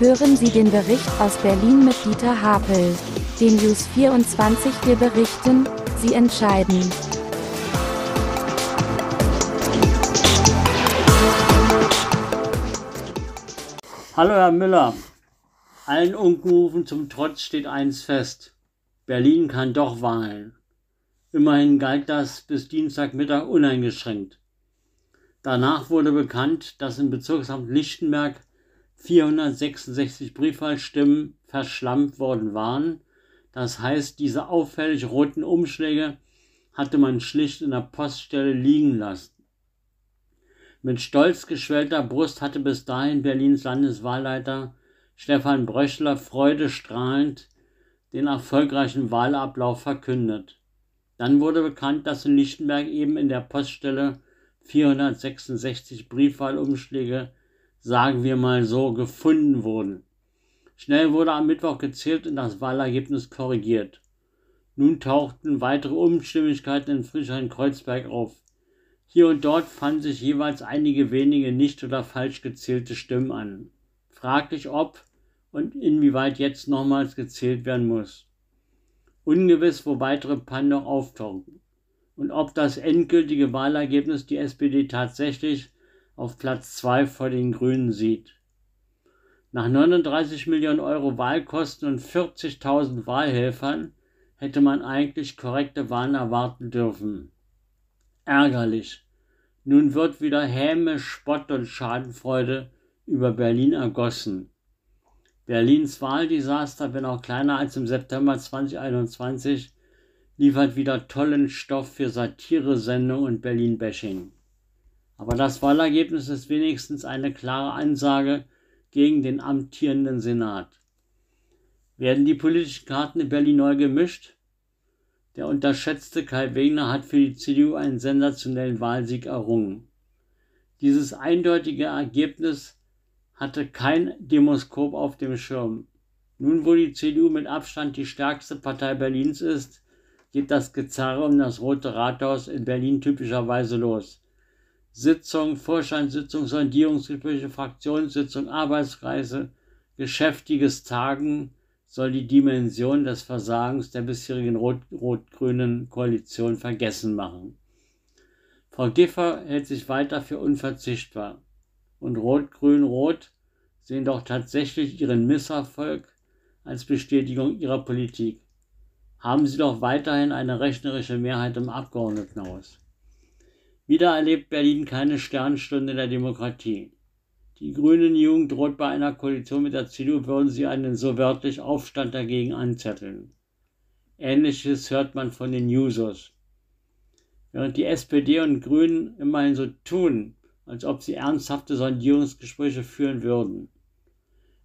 Hören Sie den Bericht aus Berlin mit Dieter Hapel. Den News 24 wir berichten, Sie entscheiden. Hallo Herr Müller. Allen Unkenrufen zum Trotz steht eins fest. Berlin kann doch wahlen. Immerhin galt das bis Dienstagmittag uneingeschränkt. Danach wurde bekannt, dass im Bezirksamt Lichtenberg 466 Briefwahlstimmen verschlammt worden waren. Das heißt, diese auffällig roten Umschläge hatte man schlicht in der Poststelle liegen lassen. Mit stolz geschwellter Brust hatte bis dahin Berlins Landeswahlleiter Stefan Bröchler freudestrahlend den erfolgreichen Wahlablauf verkündet. Dann wurde bekannt, dass in Lichtenberg eben in der Poststelle 466 Briefwahlumschläge, sagen wir mal so, gefunden wurden. Schnell wurde am Mittwoch gezählt und das Wahlergebnis korrigiert. Nun tauchten weitere Unstimmigkeiten in Friedrichshain-Kreuzberg auf. Hier und dort fanden sich jeweils einige wenige nicht oder falsch gezählte Stimmen an. Fraglich, ob und inwieweit jetzt nochmals gezählt werden muss. Ungewiss, wo weitere Pannen noch auftauchen und ob das endgültige Wahlergebnis die SPD tatsächlich auf Platz 2 vor den Grünen sieht. Nach 39 Millionen Euro Wahlkosten und 40.000 Wahlhelfern hätte man eigentlich korrekte Wahlen erwarten dürfen. Ärgerlich. Nun wird wieder Häme, Spott und Schadenfreude über Berlin ergossen. Berlins Wahldesaster, wenn auch kleiner als im September 2021, liefert wieder tollen Stoff für Satiresendung und Berlin-Bashing. Aber das Wahlergebnis ist wenigstens eine klare Ansage gegen den amtierenden Senat. Werden die politischen Karten in Berlin neu gemischt? Der unterschätzte Kai Wegner hat für die CDU einen sensationellen Wahlsieg errungen. Dieses eindeutige Ergebnis hatte kein Demoskop auf dem Schirm. Nun, wo die CDU mit Abstand die stärkste Partei Berlins ist, geht das Gezerre um das Rote Rathaus in Berlin typischerweise los. Sitzung, Vorstandssitzung, Sondierungsgespräche, Fraktionssitzung, Arbeitskreise, geschäftiges Tagen soll die Dimension des Versagens der bisherigen rot-grünen Koalition vergessen machen. Frau Giffer hält sich weiter für unverzichtbar und Rot-Grün-Rot sehen doch tatsächlich ihren Misserfolg als Bestätigung ihrer Politik. Haben sie doch weiterhin eine rechnerische Mehrheit im Abgeordnetenhaus. Wieder erlebt Berlin keine Sternstunde der Demokratie. Die grünen Jugend droht bei einer Koalition mit der CDU, würden sie einen so wörtlich Aufstand dagegen anzetteln. Ähnliches hört man von den Jusos. Während die SPD und Grünen immerhin so tun, als ob sie ernsthafte Sondierungsgespräche führen würden.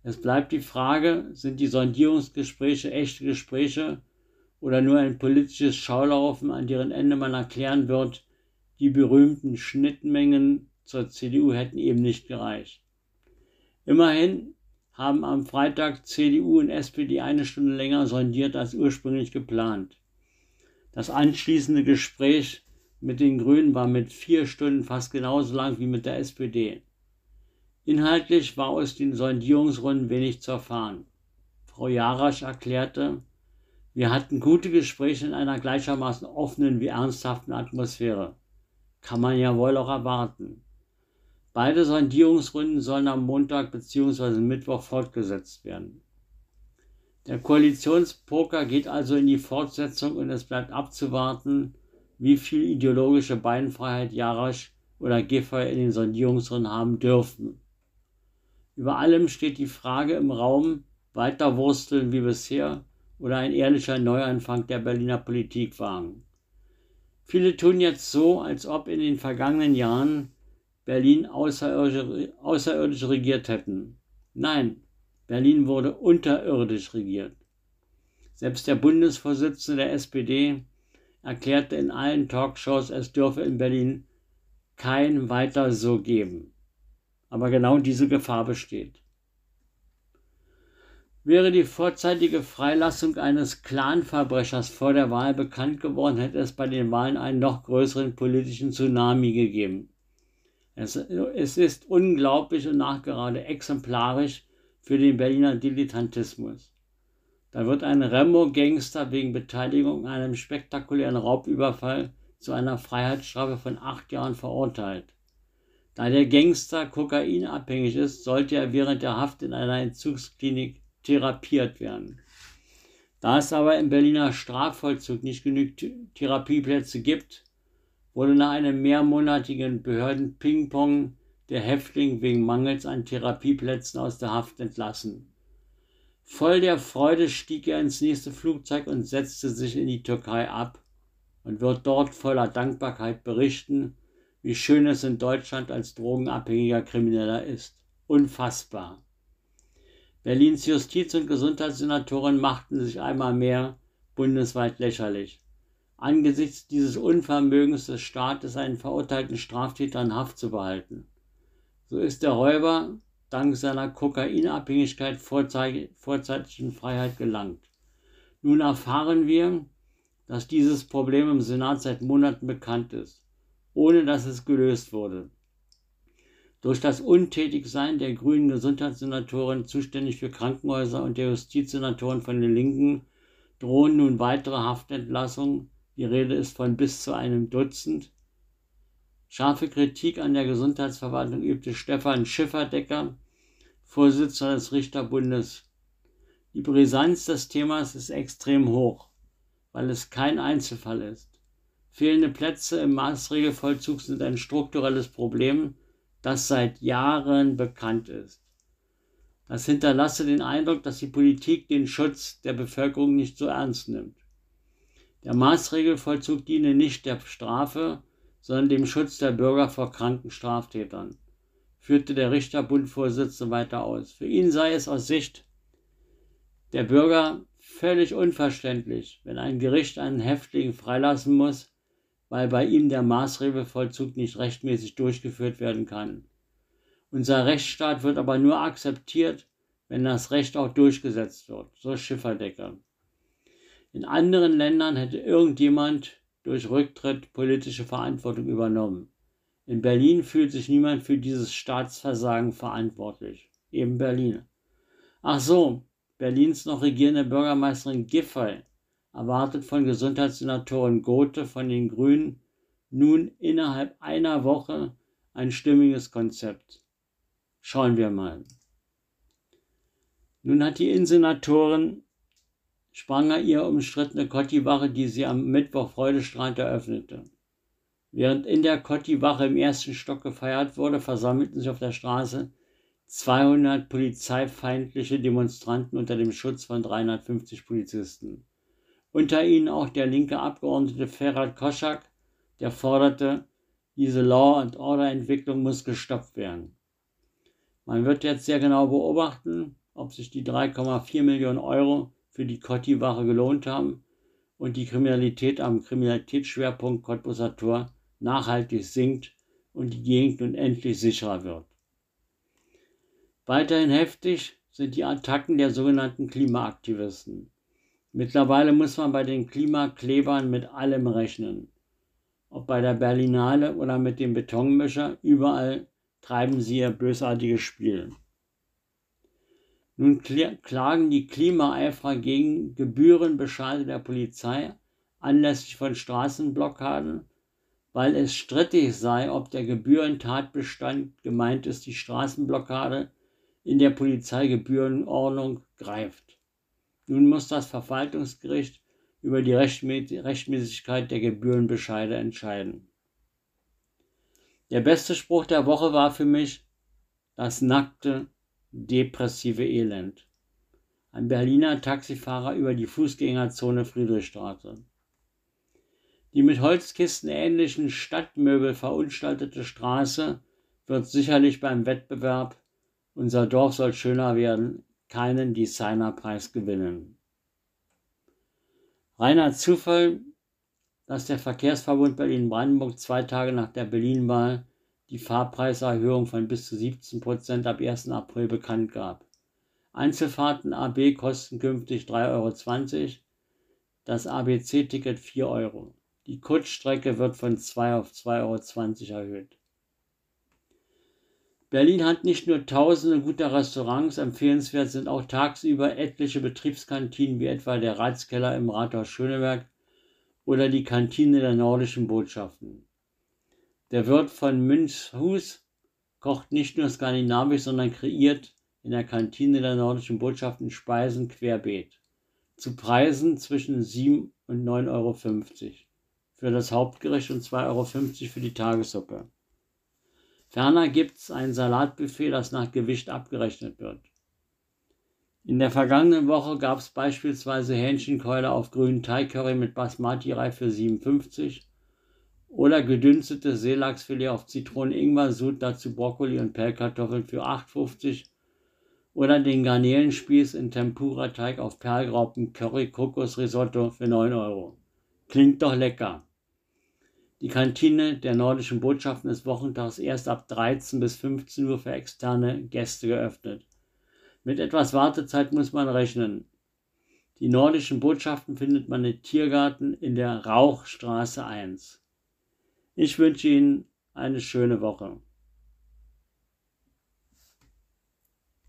Es bleibt die Frage, sind die Sondierungsgespräche echte Gespräche oder nur ein politisches Schaulaufen, an deren Ende man erklären wird, die berühmten Schnittmengen zur CDU hätten eben nicht gereicht. Immerhin haben am Freitag CDU und SPD eine Stunde länger sondiert als ursprünglich geplant. Das anschließende Gespräch mit den Grünen war mit vier Stunden fast genauso lang wie mit der SPD. Inhaltlich war aus den Sondierungsrunden wenig zu erfahren. Frau Jarasch erklärte, wir hatten gute Gespräche in einer gleichermaßen offenen wie ernsthaften Atmosphäre. Kann man ja wohl auch erwarten. Beide Sondierungsrunden sollen am Montag bzw. Mittwoch fortgesetzt werden. Der Koalitionspoker geht also in die Fortsetzung und es bleibt abzuwarten, wie viel ideologische Beinfreiheit Jarasch oder Giffey in den Sondierungsrunden haben dürfen. Über allem steht die Frage im Raum, weiter wursteln wie bisher oder ein ehrlicher Neuanfang der Berliner Politik wagen. Viele tun jetzt so, als ob in den vergangenen Jahren Berlin außerirdisch, außerirdisch regiert hätten. Nein, Berlin wurde unterirdisch regiert. Selbst der Bundesvorsitzende der SPD erklärte in allen Talkshows, es dürfe in Berlin kein weiter so geben. Aber genau diese Gefahr besteht. Wäre die vorzeitige Freilassung eines Clanverbrechers vor der Wahl bekannt geworden, hätte es bei den Wahlen einen noch größeren politischen Tsunami gegeben. Es, es ist unglaublich und nachgerade exemplarisch für den Berliner Dilettantismus. Da wird ein Remo-Gangster wegen Beteiligung an einem spektakulären Raubüberfall zu einer Freiheitsstrafe von acht Jahren verurteilt. Da der Gangster kokainabhängig ist, sollte er während der Haft in einer Entzugsklinik therapiert werden. Da es aber im Berliner Strafvollzug nicht genügend Therapieplätze gibt, wurde nach einem mehrmonatigen Behörden-Ping-Pong der Häftling wegen Mangels an Therapieplätzen aus der Haft entlassen. Voll der Freude stieg er ins nächste Flugzeug und setzte sich in die Türkei ab und wird dort voller Dankbarkeit berichten, wie schön es in Deutschland als drogenabhängiger Krimineller ist. Unfassbar. Berlins Justiz- und Gesundheitssenatoren machten sich einmal mehr bundesweit lächerlich. Angesichts dieses Unvermögens des Staates, einen verurteilten Straftäter in Haft zu behalten. So ist der Räuber dank seiner Kokainabhängigkeit vorzeitigen Freiheit gelangt. Nun erfahren wir, dass dieses Problem im Senat seit Monaten bekannt ist ohne dass es gelöst wurde. Durch das Untätigsein der grünen Gesundheitssenatoren zuständig für Krankenhäuser und der Justizsenatoren von den Linken drohen nun weitere Haftentlassungen. Die Rede ist von bis zu einem Dutzend. Scharfe Kritik an der Gesundheitsverwaltung übte Stefan Schifferdecker, Vorsitzender des Richterbundes. Die Brisanz des Themas ist extrem hoch, weil es kein Einzelfall ist. Fehlende Plätze im Maßregelvollzug sind ein strukturelles Problem, das seit Jahren bekannt ist. Das hinterlasse den Eindruck, dass die Politik den Schutz der Bevölkerung nicht so ernst nimmt. Der Maßregelvollzug diene nicht der Strafe, sondern dem Schutz der Bürger vor kranken Straftätern, führte der Richterbundvorsitzende weiter aus. Für ihn sei es aus Sicht der Bürger völlig unverständlich, wenn ein Gericht einen Häftling freilassen muss, weil bei ihm der Maßregelvollzug nicht rechtmäßig durchgeführt werden kann. Unser Rechtsstaat wird aber nur akzeptiert, wenn das Recht auch durchgesetzt wird, so Schifferdecker. In anderen Ländern hätte irgendjemand durch Rücktritt politische Verantwortung übernommen. In Berlin fühlt sich niemand für dieses Staatsversagen verantwortlich. Eben Berlin. Ach so, Berlins noch regierende Bürgermeisterin Giffey erwartet von Gesundheitssenatorin Gothe von den Grünen nun innerhalb einer Woche ein stimmiges Konzept. Schauen wir mal. Nun hat die Innensenatorin Spranger ihr umstrittene Kotti-Wache, die sie am Mittwoch freudestrahlend eröffnete. Während in der Kotti-Wache im ersten Stock gefeiert wurde, versammelten sich auf der Straße 200 polizeifeindliche Demonstranten unter dem Schutz von 350 Polizisten unter ihnen auch der linke Abgeordnete Ferhat Koschak, der forderte, diese Law-and-Order-Entwicklung muss gestoppt werden. Man wird jetzt sehr genau beobachten, ob sich die 3,4 Millionen Euro für die Kotti-Wache gelohnt haben und die Kriminalität am Kriminalitätsschwerpunkt Cottbuser Tor nachhaltig sinkt und die Gegend nun endlich sicherer wird. Weiterhin heftig sind die Attacken der sogenannten Klimaaktivisten. Mittlerweile muss man bei den Klimaklebern mit allem rechnen. Ob bei der Berlinale oder mit dem Betonmischer, überall treiben sie ihr bösartiges Spiel. Nun klagen die Klimaeiferer gegen Gebührenbescheide der Polizei anlässlich von Straßenblockaden, weil es strittig sei, ob der Gebührentatbestand gemeint ist, die Straßenblockade in der Polizeigebührenordnung greift. Nun muss das Verwaltungsgericht über die Rechtmäßigkeit der Gebührenbescheide entscheiden. Der beste Spruch der Woche war für mich das nackte, depressive Elend. Ein Berliner Taxifahrer über die Fußgängerzone Friedrichstraße. Die mit Holzkisten ähnlichen Stadtmöbel verunstaltete Straße wird sicherlich beim Wettbewerb Unser Dorf soll schöner werden keinen Designerpreis gewinnen. Reiner Zufall, dass der Verkehrsverbund Berlin-Brandenburg zwei Tage nach der Berlin-Wahl die Fahrpreiserhöhung von bis zu 17 Prozent ab 1. April bekannt gab. Einzelfahrten AB kosten künftig 3,20 Euro, das ABC-Ticket 4 Euro. Die Kurzstrecke wird von 2 auf 2,20 Euro erhöht. Berlin hat nicht nur tausende guter Restaurants, empfehlenswert sind auch tagsüber etliche Betriebskantinen wie etwa der Ratskeller im Rathaus Schöneberg oder die Kantine der nordischen Botschaften. Der Wirt von Münchhus kocht nicht nur skandinavisch, sondern kreiert in der Kantine der nordischen Botschaften Speisen querbeet. Zu Preisen zwischen 7 und 9,50 Euro für das Hauptgericht und 2,50 Euro für die Tagessuppe. Ferner gibt es ein Salatbuffet, das nach Gewicht abgerechnet wird. In der vergangenen Woche gab es beispielsweise Hähnchenkeule auf grünen Teigcurry mit Basmati-Reis für 57 oder gedünstete Seelachsfilet auf Zitronen-Ingwer-Sud, dazu Brokkoli und Pellkartoffeln für 8,50 oder den Garnelenspieß in Tempura-Teig auf Perlgraupen Curry Kokos Risotto für 9 Euro. Klingt doch lecker. Die Kantine der nordischen Botschaften ist wochentags erst ab 13 bis 15 Uhr für externe Gäste geöffnet. Mit etwas Wartezeit muss man rechnen. Die nordischen Botschaften findet man im Tiergarten in der Rauchstraße 1. Ich wünsche Ihnen eine schöne Woche.